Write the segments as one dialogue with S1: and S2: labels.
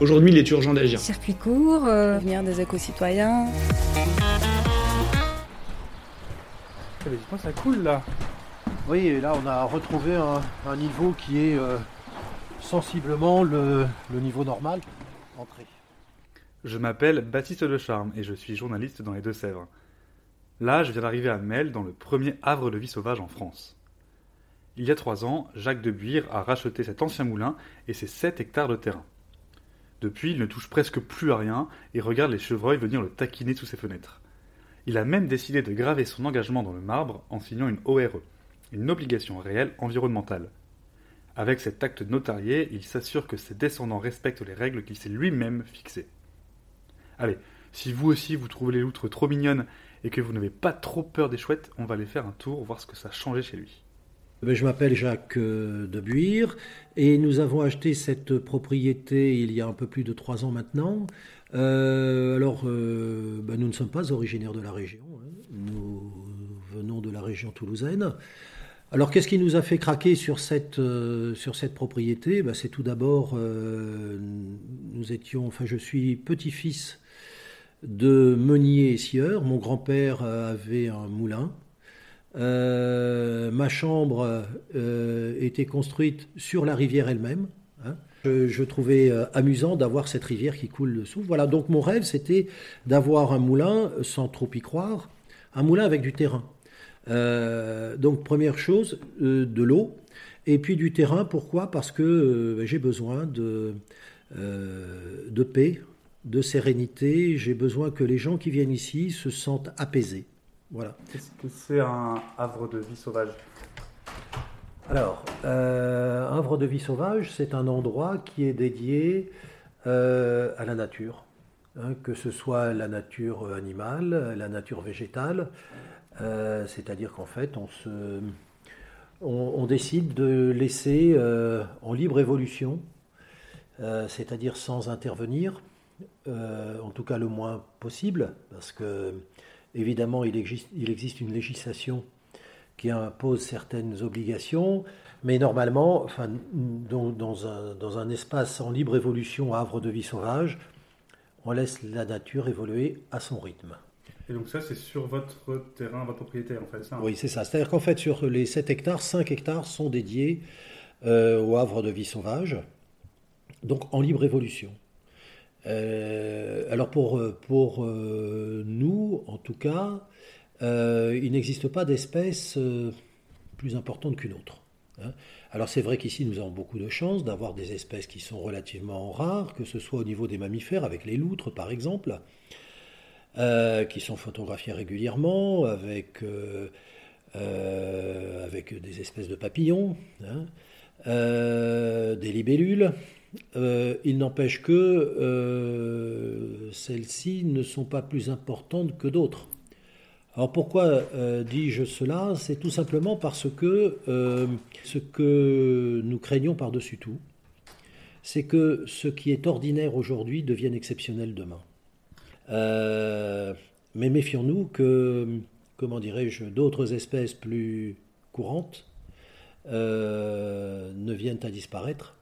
S1: Aujourd'hui, il est urgent d'agir.
S2: Circuit court, euh, venir des éco-citoyens.
S3: Dites-moi, ça coule là.
S4: Oui, et là on a retrouvé un, un niveau qui est euh, sensiblement le, le, niveau normal. Entrée.
S3: Je m'appelle Baptiste Lecharme et je suis journaliste dans les Deux-Sèvres. Là, je viens d'arriver à Mel, dans le premier havre de vie sauvage en France. Il y a trois ans, Jacques de Buire a racheté cet ancien moulin et ses 7 hectares de terrain. Depuis, il ne touche presque plus à rien et regarde les chevreuils venir le taquiner sous ses fenêtres. Il a même décidé de graver son engagement dans le marbre en signant une ORE, une obligation réelle environnementale. Avec cet acte notarié, il s'assure que ses descendants respectent les règles qu'il s'est lui-même fixées. Allez, si vous aussi vous trouvez les loutres trop mignonnes et que vous n'avez pas trop peur des chouettes, on va aller faire un tour, voir ce que ça a changé chez lui.
S4: Ben, je m'appelle Jacques euh, de Buire et nous avons acheté cette propriété il y a un peu plus de trois ans maintenant. Euh, alors, euh, ben, nous ne sommes pas originaires de la région, hein. nous venons de la région toulousaine. Alors, qu'est-ce qui nous a fait craquer sur cette, sur cette propriété? Ben, C'est tout d'abord, nous étions, enfin, je suis petit-fils de meunier et scieur. Mon grand-père avait un moulin. Euh, ma chambre euh, était construite sur la rivière elle-même. Hein. Je, trouvais euh, amusant d'avoir cette rivière qui coule dessous. Voilà, donc mon rêve, c'était d'avoir un moulin, sans trop y croire, un moulin avec du terrain. Donc première chose, de l'eau, et puis du terrain. Pourquoi? Parce que j'ai besoin de, de paix, de sérénité. J'ai besoin que les gens qui viennent ici se sentent apaisés. Voilà.
S3: Qu'est-ce que c'est un havre de vie sauvage?
S4: Alors, euh, havre de vie sauvage, c'est un endroit qui est dédié euh, à la nature, hein, que ce soit la nature animale, la nature végétale. Euh, C'est-à-dire qu'en fait, on, se, on, on, décide de laisser euh, en libre évolution, euh, c'est-à-dire sans intervenir, euh, en tout cas le moins possible, parce que Évidemment, il existe, il existe, une législation qui impose certaines obligations, mais normalement, enfin, dans, dans, un, dans, un, espace en libre évolution, havre de vie sauvage, on laisse la nature évoluer à son rythme.
S3: Et donc ça, c'est sur votre terrain, votre propriété, en fait, ça?
S4: Oui, c'est ça. C'est-à-dire qu'en fait, sur les 7 hectares, 5 hectares sont dédiés euh, au havre de vie sauvage, donc en libre évolution. Euh, alors pour, pour euh, nous, en tout cas, euh, il n'existe pas d'espèce euh, plus importante qu'une autre. Hein. Alors c'est vrai qu'ici nous avons beaucoup de chance d'avoir des espèces qui sont relativement rares, que ce soit au niveau des mammifères, avec les loutres par exemple, qui sont photographiées régulièrement, avec, avec des espèces de papillons, hein, des libellules. Euh, il n'empêche que euh, celles-ci ne sont pas plus importantes que d'autres. Alors pourquoi euh, dis-je cela? C'est tout simplement parce que ce que nous craignons par-dessus tout, c'est que ce qui est ordinaire aujourd'hui devienne exceptionnel demain. Mais méfions-nous que, comment dirais-je, d'autres espèces plus courantes ne viennent à disparaître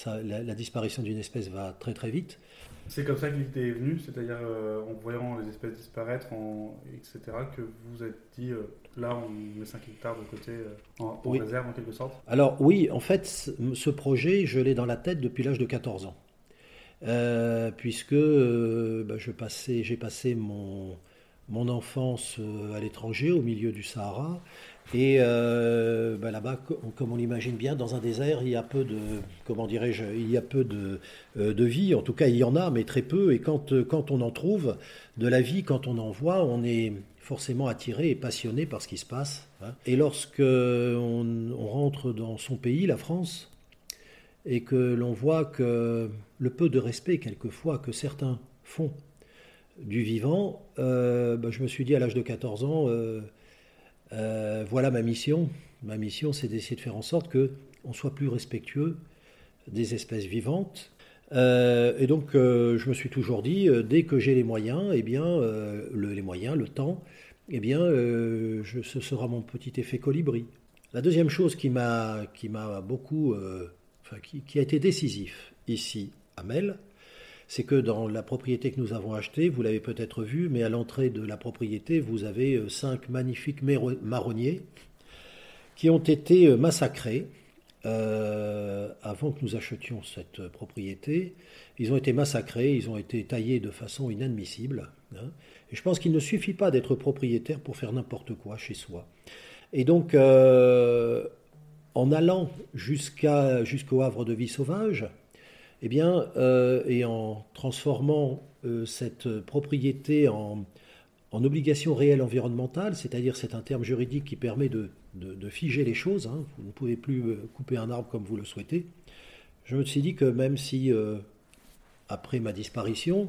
S4: ça, la, la, disparition d'une espèce va très très vite.
S3: C'est comme ça que l'idée est venue, c'est-à-dire euh, en voyant les espèces disparaître, en, etc., que vous vous êtes dit, euh, là on met 5 hectares de côté euh, en, en
S4: oui.
S3: réserve en quelque sorte
S4: Alors oui, en fait, ce projet, je l'ai dans la tête depuis l'âge de 14 ans. Puisque bah, j'ai passé mon, mon enfance à l'étranger, au milieu du Sahara, et euh, ben là-bas, comme on l'imagine bien, dans un désert, il y a peu de, comment dirais-je, il y a peu de, euh, de, vie. En tout cas, il y en a, mais très peu. Et quand, quand on en trouve de la vie, quand on en voit, on est forcément attiré et passionné par ce qui se passe. Hein. Et lorsque on, rentre dans son pays, la France, et que l'on voit que le peu de respect quelquefois que certains font du vivant, euh, bah, je me suis dit à l'âge de 14 ans, euh, euh, voilà ma mission. Ma mission, c'est d'essayer de faire en sorte que on soit plus respectueux des espèces vivantes. et donc, je me suis toujours dit, dès que j'ai les moyens, eh bien, le, les moyens, le temps, eh bien, ce sera mon petit effet colibri. La deuxième chose qui m'a qui m'a beaucoup, enfin, qui, qui, a été décisif ici à Mel, c'est que dans la propriété que nous avons achetée, vous l'avez peut-être vu, mais à l'entrée de la propriété, vous avez euh, cinq magnifiques marronniers qui ont été euh, massacrés euh, avant que nous achetions cette propriété. Ils ont été massacrés, ils ont été taillés de façon inadmissible. Hein. et je pense qu'il ne suffit pas d'être propriétaire pour faire n'importe quoi chez soi. Et donc, en allant jusqu'au havre de vie sauvage, eh bien, euh, et en transformant euh, cette propriété en, obligation réelle environnementale, c'est-à-dire c'est un terme juridique qui permet de, figer les choses, hein, vous ne pouvez plus euh, couper un arbre comme vous le souhaitez, je me suis dit que même si, après ma disparition,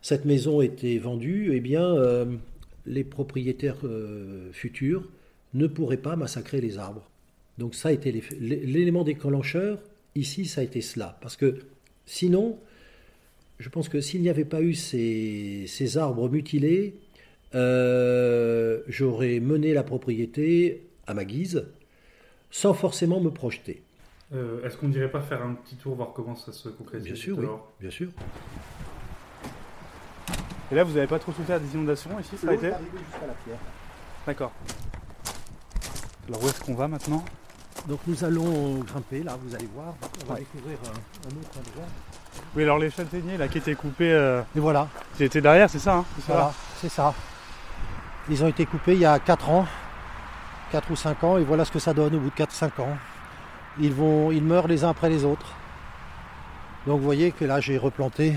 S4: cette maison était vendue, eh bien, les propriétaires futurs ne pourraient pas massacrer les arbres. Donc ça a été l'élément déclencheur, ici ça a été cela, parce que Sinon, je pense que s'il n'y avait pas eu ces, arbres mutilés, euh, j'aurais mené la propriété à ma guise, sans forcément me projeter.
S3: Euh, est-ce qu'on ne dirait pas faire un petit tour, voir comment ça se concrétise
S4: Bien sûr, oui, bien sûr.
S3: Et là, vous n'avez pas trop souffert des inondations ici, ça a été
S4: jusqu'à la pierre.
S3: D'accord. Alors où est-ce qu'on va maintenant?
S4: Donc nous allons grimper, là, vous allez voir. On va découvrir un, autre endroit.
S3: Oui, alors les châtaigniers là qui étaient coupés. Euh,
S4: et voilà.
S3: Ils étaient derrière, c'est ça, hein,
S4: Voilà, c'est ça. Ils ont été coupés il y a 4 ans, 4 ou 5 ans, et voilà ce que ça donne au bout de 4-5 ans. Ils, vont, ils meurent les uns après les autres. Donc vous voyez que là j'ai replanté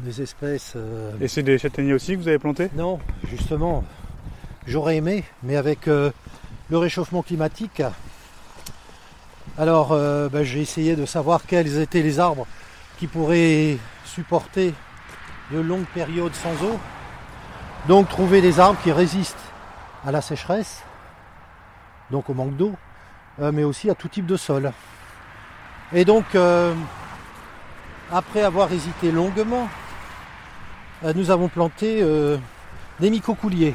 S4: des espèces. Euh,
S3: et c'est des châtaigniers aussi que vous avez plantés?
S4: Non, justement, j'aurais aimé, mais avec euh, le réchauffement climatique, alors euh, ben, j'ai essayé de savoir quels étaient les arbres qui pourraient supporter de longues périodes sans eau. Donc trouver des arbres qui résistent à la sécheresse, donc au manque d'eau, euh, mais aussi à tout type de sol. Et donc, euh, après avoir hésité longuement, nous avons planté des micocouliers.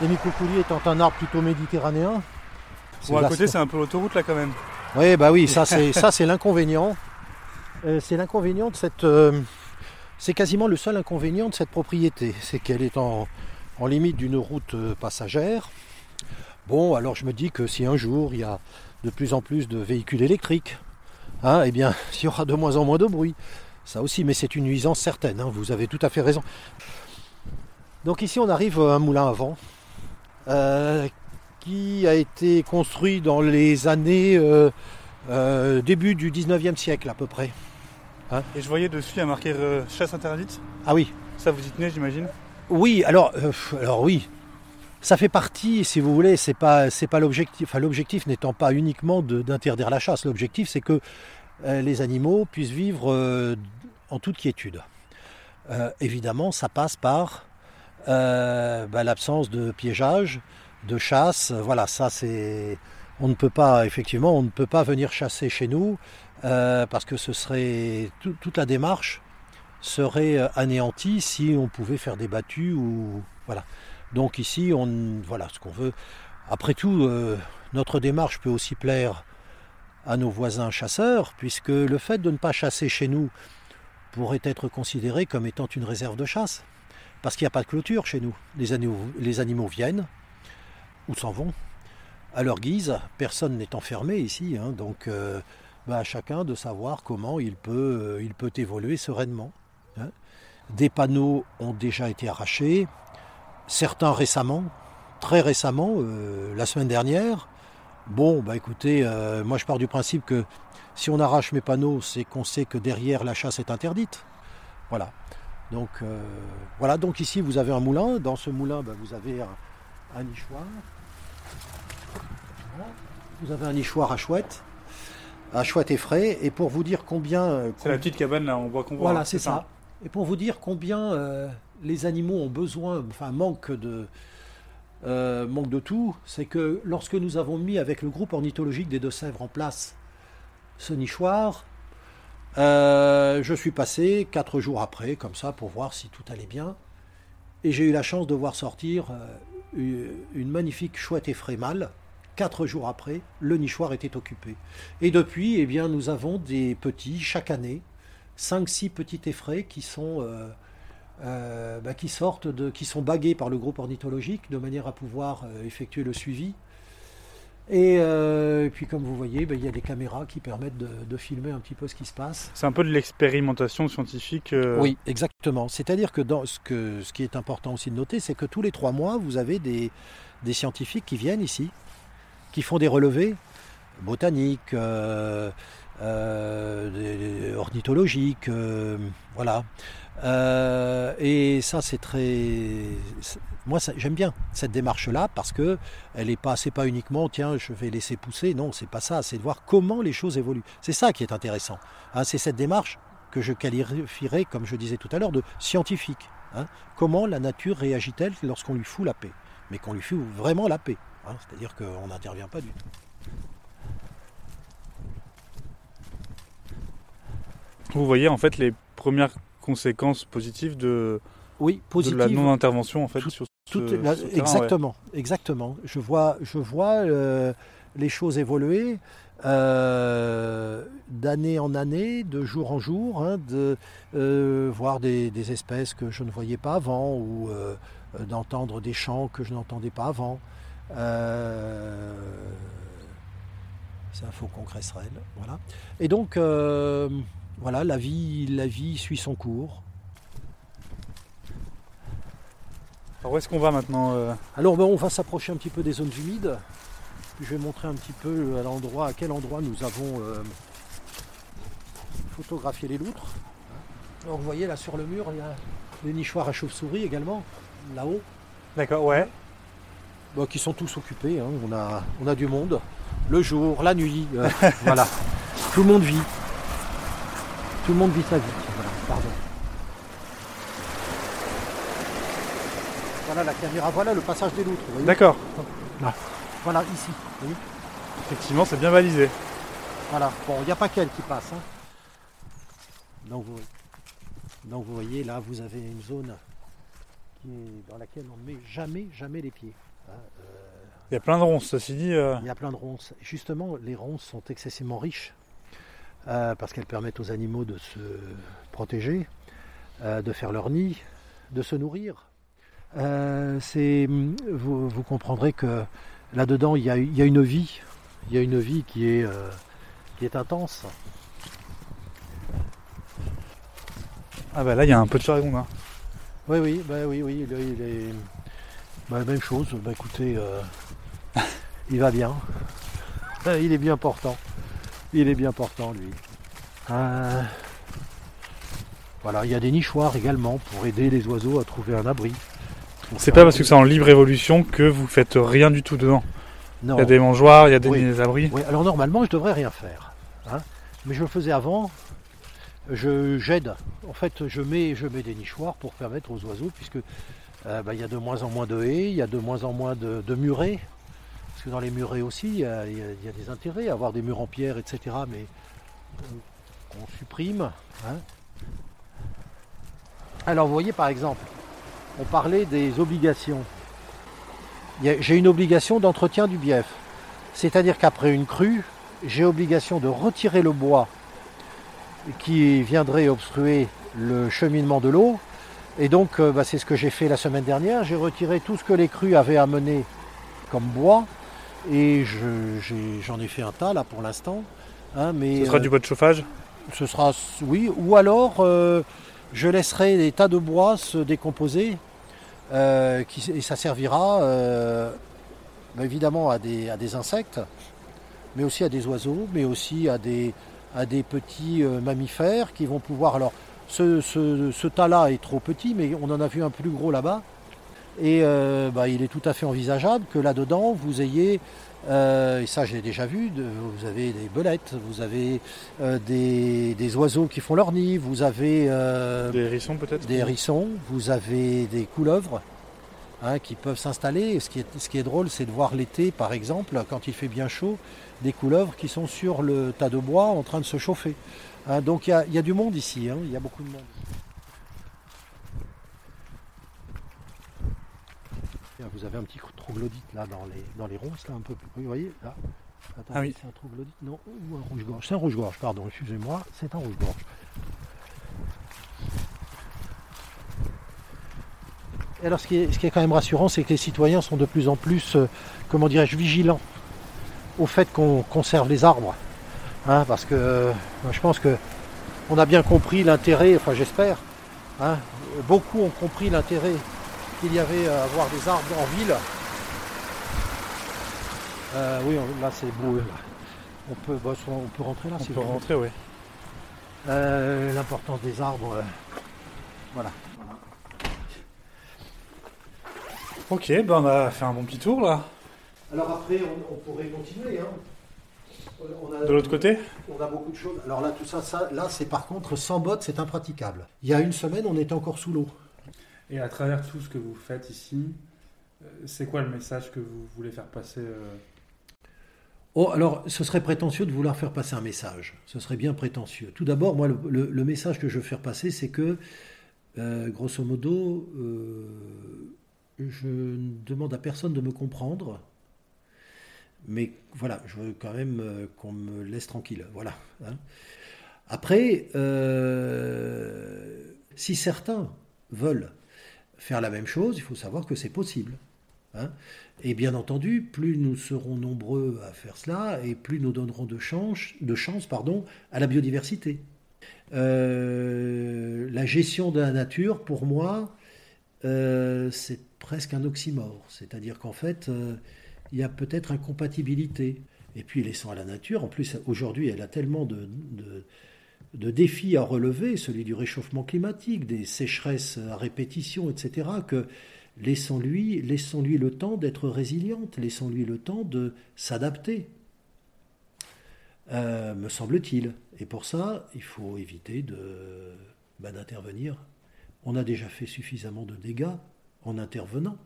S4: Les micocouliers étant un arbre plutôt méditerranéen.
S3: Bon, à côté, c'est un peu l'autoroute là quand même.
S4: Oui, bah oui, ça c'est ça c'est l'inconvénient. Euh, c'est l'inconvénient de cette. Euh, c'est quasiment le seul inconvénient de cette propriété, c'est qu'elle est en, limite d'une route euh, passagère. Bon, alors je me dis que si un jour il y a de plus en plus de véhicules électriques, hein, eh bien, il y aura de moins en moins de bruit. Ça aussi, mais c'est une nuisance certaine. Hein, vous avez tout à fait raison. Donc ici, on arrive à un moulin à vent qui a été construit dans les années euh, euh, début du 19e siècle à peu près.
S3: Hein Et je voyais dessus, il y a marqué euh, chasse interdite.
S4: Ah oui.
S3: Ça vous y tenez, j'imagine?
S4: Oui, alors, alors oui. Ça fait partie, si vous voulez, c'est pas, c'est pas l'objectif. Enfin, l'objectif n'étant pas uniquement d'interdire la chasse. L'objectif, c'est que les animaux puissent vivre en toute quiétude. évidemment, ça passe par bah, l'absence de piégeage, de chasse. Voilà, ça c'est. On ne peut pas, effectivement, on ne peut pas venir chasser chez nous euh, parce que ce serait toute la démarche serait euh, anéantie si on pouvait faire des battues ou voilà. Donc ici, on voilà ce qu'on veut. Après tout, euh, notre démarche peut aussi plaire à nos voisins chasseurs, puisque le fait de ne pas chasser chez nous pourrait être considéré comme étant une réserve de chasse, parce qu'il n'y a pas de clôture chez nous. Les animaux, les animaux viennent, s'en vont? À leur guise. Personne n'est enfermé ici, hein, donc euh, bah, à chacun de savoir comment il peut, euh, il peut évoluer sereinement. Hein. Des panneaux ont déjà été arrachés, certains récemment, très récemment, euh, la semaine dernière. Bon, bah écoutez, moi je pars du principe que si on arrache mes panneaux, c'est qu'on sait que derrière la chasse est interdite. Voilà. Donc voilà, donc ici vous avez un moulin. Dans ce moulin, bah, vous avez un nichoir. Vous avez un nichoir à chouette, à chouette et frais. Et pour vous dire combien.
S3: Euh, c'est la petite cabane là, on voit qu'on voit.
S4: Voilà, c'est ça. Et pour vous dire combien euh, les animaux ont besoin, enfin manque de, euh, manque de tout, c'est que lorsque nous avons mis avec le groupe ornithologique des Deux-Sèvres en place ce nichoir, euh, je suis passé quatre jours après, comme ça, pour voir si tout allait bien. Et j'ai eu la chance de voir sortir une magnifique chouette effraie mâle. Quatre jours après, le nichoir était occupé. Et depuis, eh bien, nous avons des petits chaque année, cinq, six petits effraies qui sont bagués par le groupe ornithologique de manière à pouvoir euh, effectuer le suivi. Et, euh, et puis comme vous voyez, bah, il y a des caméras qui permettent de, de filmer un petit peu ce qui se passe.
S3: C'est un peu de l'expérimentation scientifique. euh,
S4: Oui, exactement. C'est-à-dire que, dans ce que ce qui est important aussi de noter, c'est que tous les trois mois, vous avez des, des scientifiques qui viennent ici, qui font des relevés botaniques, euh, ornithologiques, voilà. Euh, et ça, c'est très. Moi, j'aime bien cette démarche-là parce que elle est pas, c'est pas uniquement tiens, je vais laisser pousser. Non, c'est pas ça. C'est de voir comment les choses évoluent. C'est ça qui est intéressant. Hein, c'est cette démarche que je qualifierais, comme je disais tout à l'heure, de scientifique. hein. Comment la nature réagit-elle lorsqu'on lui fout la paix? Mais qu'on lui fout vraiment la paix. hein. C'est-à-dire qu'on n'intervient pas du tout.
S3: Vous voyez en fait les premières conséquences positives de,
S4: Oui,
S3: de la non-intervention en fait
S4: Tout-
S3: sur
S4: Tout
S3: ce,
S4: est là-
S3: ce terrain, ouais.
S4: exactement, exactement. Je vois, je vois euh, les choses évoluer euh, d'année en année, de jour en jour, hein, de euh, voir des, des espèces que je ne voyais pas avant ou d'entendre des chants que je n'entendais pas avant. C'est un faucon cresserelle, voilà. Et donc, voilà, la vie, la vie suit son cours.
S3: Alors où est-ce qu'on va maintenant euh
S4: Alors ben, on va s'approcher un petit peu des zones humides. Je vais montrer un petit peu à l'endroit, à quel endroit nous avons euh, photographié les loutres. Alors vous voyez là sur le mur, il y a les nichoirs à chauve-souris également, là-haut,
S3: D'accord, ouais.
S4: Bon, qui sont tous occupés. hein. On, a, on a du monde, le jour, la nuit, euh, voilà. Tout le monde vit. Tout le monde vit sa vie. Voilà, pardon. Voilà la caméra, voilà le passage des loutres. voyez
S3: D'accord.
S4: Voilà, ici. vous voyez
S3: Effectivement, c'est bien balisé.
S4: Voilà. Bon, il n'y a pas qu'elle qui passe. hein. Donc, vous, donc vous voyez, là, vous avez une zone qui est- dans laquelle on ne met jamais, jamais les pieds. hein. Euh,
S3: Il y a plein de ronces, ceci dit. euh,
S4: il y a plein de ronces. Justement, les ronces sont excessivement riches euh, parce qu'elles permettent aux animaux de se protéger, euh, de faire leur nid, de se nourrir. Euh, c'est, vous, vous comprendrez que là-dedans, il y, a, il y a une vie. Il y a une vie qui est, qui est intense.
S3: Ah bah là, il y a un peu de charagon là.
S4: Oui, oui, bah oui, oui, il est, il est- bah, même chose. Bah, écoutez, euh, il va bien. Il est bien portant. Il est bien portant, lui. Euh, voilà, il y a des nichoirs également pour aider les oiseaux à trouver un abri.
S3: C'est pas parce que c'est en libre évolution que vous faites rien du tout dedans.
S4: Non.
S3: Il y a des mangeoires, il y a des,
S4: Oui.
S3: des abris.
S4: Oui, alors normalement, je devrais rien faire. hein. Mais je le faisais avant. Je j'aide. En fait, je mets, je mets des nichoirs pour permettre aux oiseaux, puisque euh, bah, il y a de moins en moins de haies, il y a de moins en moins de, de murets. Parce que dans les murets aussi, il y, a, des intérêts à avoir des murs en pierre, etc. Mais euh, on supprime. hein. Alors, vous voyez, par exemple, on parlait des obligations. J'ai une obligation d'entretien du bief. C'est-à-dire qu'après une crue, j'ai obligation de retirer le bois qui viendrait obstruer le cheminement de l'eau. Et donc, euh, bah, c'est ce que j'ai fait la semaine dernière. J'ai retiré tout ce que les crues avaient amené comme bois. Et je- j'en ai, fait un tas là pour l'instant. hein, mais,
S3: Ce sera
S4: euh,
S3: du bois de chauffage?
S4: ce sera, oui, ou alors euh, je laisserai des tas de bois se décomposer euh, qui, et ça servira euh, bah, évidemment à des, à des insectes, mais aussi à des oiseaux, mais aussi à des, à des petits euh, mammifères qui vont pouvoir. Alors, ce, ce- ce tas-là est trop petit, mais on en a vu un plus gros là-bas. Et euh, bah, il est tout à fait envisageable que là-dedans, vous ayez, euh, et ça j'ai déjà vu, de- vous avez des belettes, vous avez euh, des, des oiseaux qui font leur nid, vous avez
S3: Des hérissons peut-être
S4: des hérissons, vous avez des couleuvres hein, qui peuvent s'installer. Ce qui est, ce qui est drôle, c'est de voir l'été, par exemple, quand il fait bien chaud, des couleuvres qui sont sur le tas de bois en train de se chauffer. Hein, donc il y a, il y a du monde ici, hein, il y a beaucoup de monde. Vous avez un petit troglodyte là dans les, dans les ronces, là un peu plus. Vous voyez là Attends,
S3: Ah oui.
S4: c'est un troglodyte Non, ou un rouge-gorge. C'est un rouge-gorge, pardon, excusez-moi, c'est un rouge-gorge. Et alors, ce qui, est, ce qui est quand même rassurant, c'est que les citoyens sont de plus en plus, euh, comment dirais-je, vigilants au fait qu'on conserve les arbres. Hein, parce que euh, je pense que on a bien compris l'intérêt, enfin j'espère, hein, beaucoup ont compris l'intérêt qu'il y avait à avoir des arbres en ville. Euh, oui, on- là c'est beau. là. On peut, bah, on peut rentrer là
S3: On
S4: si
S3: peut rentrer, oui.
S4: Euh, L'importance des arbres, euh, voilà.
S3: Ok, ben on a fait un bon petit tour là.
S4: Alors après, on, on pourrait continuer. hein. On a-
S3: De l'autre côté
S4: On a beaucoup de choses. Alors là, tout ça, ça là, c'est par contre sans bottes, c'est impraticable. Il y a une semaine, on était encore sous l'eau.
S3: Et à travers tout ce que vous faites ici, euh, c'est quoi le message que vous voulez faire passer euh,
S4: Oh, alors, ce serait prétentieux de vouloir faire passer un message. Ce serait bien prétentieux. Tout d'abord, moi, le, message que je veux faire passer, c'est que, euh, grosso modo, je ne demande à personne de me comprendre. Mais voilà, je veux quand même qu'on me laisse tranquille. Voilà. hein. Après, si certains veulent faire la même chose, il faut savoir que c'est possible. hein. Et bien entendu, plus nous serons nombreux à faire cela, et plus nous donnerons de chance, de chance pardon, à la biodiversité. Euh, la gestion de la nature, pour moi, euh, c'est presque un oxymore. C'est-à-dire qu'en fait, euh, il y a peut-être incompatibilité. Et puis laissons à la nature, en plus aujourd'hui elle a tellement de, de, de défis à relever, celui du réchauffement climatique, des sécheresses à répétition, etc., que laissons-lui laissons -lui le temps d'être résiliente, laissons-lui le temps de s'adapter, euh, me semble-t-il. Et pour ça, il faut éviter bah, d'intervenir. On a déjà fait suffisamment de dégâts en intervenant.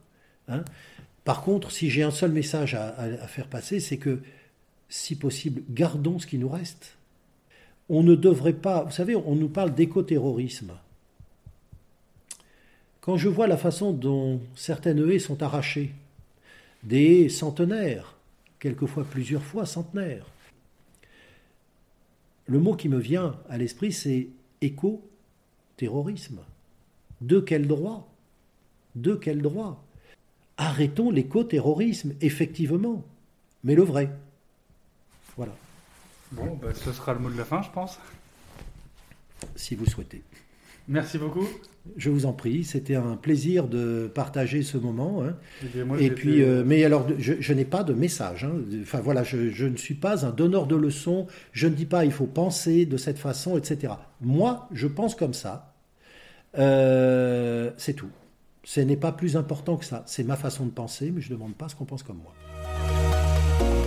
S4: hein. Par contre, si j'ai un seul message à faire passer, c'est que, si possible, gardons ce qui nous reste. On ne devrait pas. Vous savez, on nous parle d'écoterrorisme. Quand je vois la façon dont certaines haies sont arrachées, des centenaires, quelquefois plusieurs fois centenaires, le mot qui me vient à l'esprit, c'est éco-terrorisme. De quel droit? De quel droit? Arrêtons l'éco-terrorisme, effectivement, mais le vrai. Voilà,
S3: Bon, bah, ce sera le mot de la fin, je pense.
S4: si vous souhaitez.
S3: Merci beaucoup.
S4: Je vous en prie, c'était un plaisir de partager ce moment. hein.
S3: Et, moi,
S4: Et puis, euh, mais alors, je, je n'ai pas de message. hein. Enfin voilà, je, je ne suis pas un donneur de leçons. Je ne dis pas il faut penser de cette façon, etc. Moi, je pense comme ça. Euh, c'est tout. Ce n'est pas plus important que ça. C'est ma façon de penser, mais je ne demande pas ce qu'on pense comme moi.